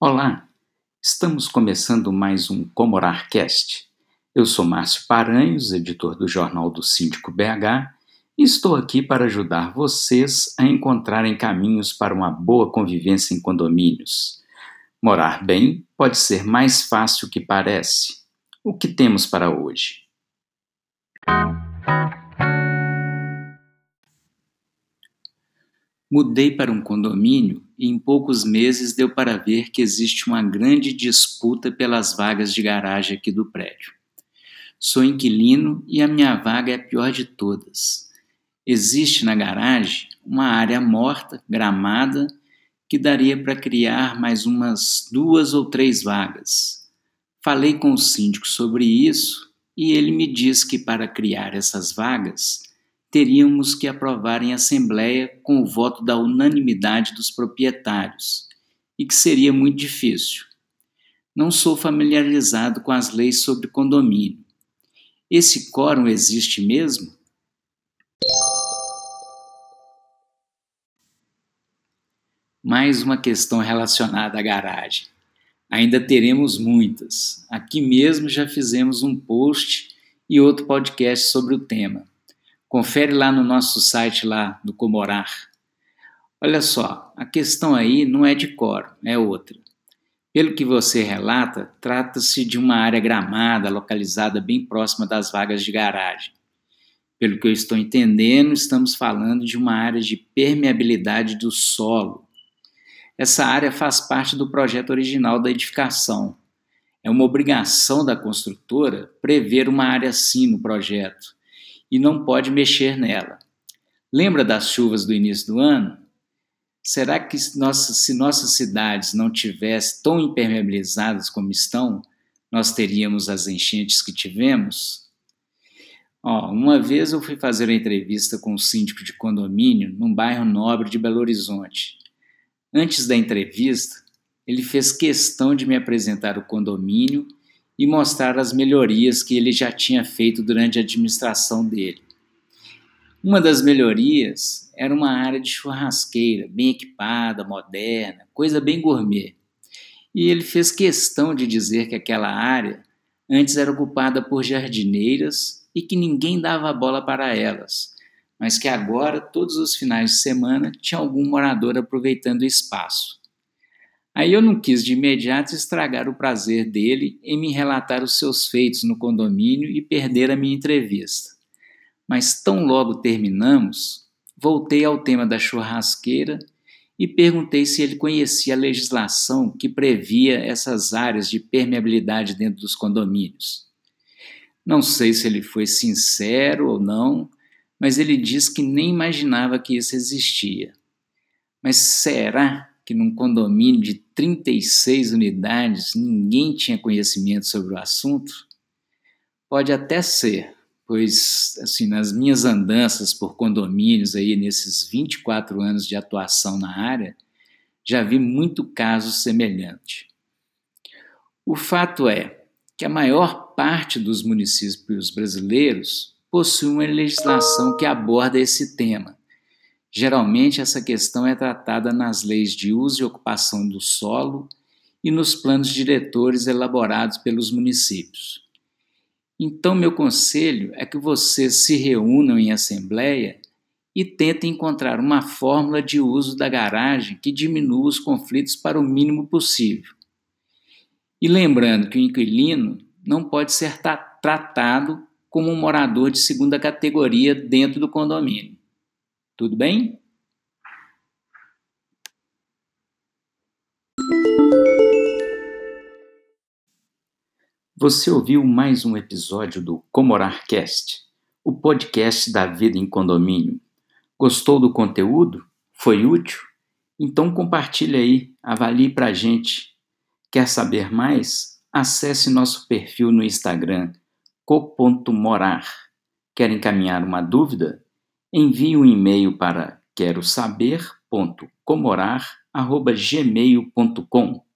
Olá, estamos começando mais um Comorarcast. Eu sou Márcio Paranhos, editor do Jornal do Síndico BH, e estou aqui para ajudar vocês a encontrarem caminhos para uma boa convivência em condomínios. Morar bem pode ser mais fácil que parece. O que temos para hoje? Mudei para um condomínio e em poucos meses deu para ver que existe uma grande disputa pelas vagas de garagem aqui do prédio. Sou inquilino e a minha vaga é a pior de todas. Existe na garagem uma área morta, gramada, que daria para criar mais umas duas ou três vagas. Falei com o síndico sobre isso e ele me disse que para criar essas vagas teríamos que aprovar em assembleia com o voto da unanimidade dos proprietários, e que seria muito difícil. Não sou familiarizado com as leis sobre condomínio. Esse quórum existe mesmo? Mais uma questão relacionada à garagem. Ainda teremos muitas. Aqui mesmo já fizemos um post e outro podcast sobre o tema. Confere lá no nosso site lá do Comorar. Olha só, a questão aí não é de cor, é outra. Pelo que você relata, trata-se de uma área gramada localizada bem próxima das vagas de garagem. Pelo que eu estou entendendo, estamos falando de uma área de permeabilidade do solo. Essa área faz parte do projeto original da edificação. É uma obrigação da construtora prever uma área assim no projeto e não pode mexer nela. Lembra das chuvas do início do ano? Será que nossa, se nossas cidades não tivessem tão impermeabilizadas como estão, nós teríamos as enchentes que tivemos? Ó, uma vez eu fui fazer uma entrevista com um síndico de condomínio num bairro nobre de Belo Horizonte. Antes da entrevista, ele fez questão de me apresentar o condomínio e mostrar as melhorias que ele já tinha feito durante a administração dele. Uma das melhorias era uma área de churrasqueira, bem equipada, moderna, coisa bem gourmet. E ele fez questão de dizer que aquela área antes era ocupada por jardineiras e que ninguém dava bola para elas, mas que agora, todos os finais de semana, tinha algum morador aproveitando o espaço. Aí eu não quis de imediato estragar o prazer dele em me relatar os seus feitos no condomínio e perder a minha entrevista. Mas tão logo terminamos, voltei ao tema da churrasqueira e perguntei se ele conhecia a legislação que previa essas áreas de permeabilidade dentro dos condomínios. Não sei se ele foi sincero ou não, mas ele disse que nem imaginava que isso existia. Mas será que num condomínio de 36 unidades ninguém tinha conhecimento sobre o assunto? Pode até ser, pois assim, nas minhas andanças por condomínios aí nesses 24 anos de atuação na área, já vi muito caso semelhante. O fato é que a maior parte dos municípios brasileiros possui uma legislação que aborda esse tema, Geralmente, essa questão é tratada nas leis de uso e ocupação do solo e nos planos diretores elaborados pelos municípios. Então, meu conselho é que vocês se reúnam em assembleia e tentem encontrar uma fórmula de uso da garagem que diminua os conflitos para o mínimo possível. E lembrando que o inquilino não pode ser tratado como um morador de segunda categoria dentro do condomínio. Tudo bem? Você ouviu mais um episódio do Comorarcast, o podcast da vida em condomínio. Gostou do conteúdo? Foi útil? Então compartilhe aí, avalie pra gente. Quer saber mais? Acesse nosso perfil no Instagram, co.morar. Quer encaminhar uma dúvida? Envie um e-mail para quero saber.comorar@gmail.com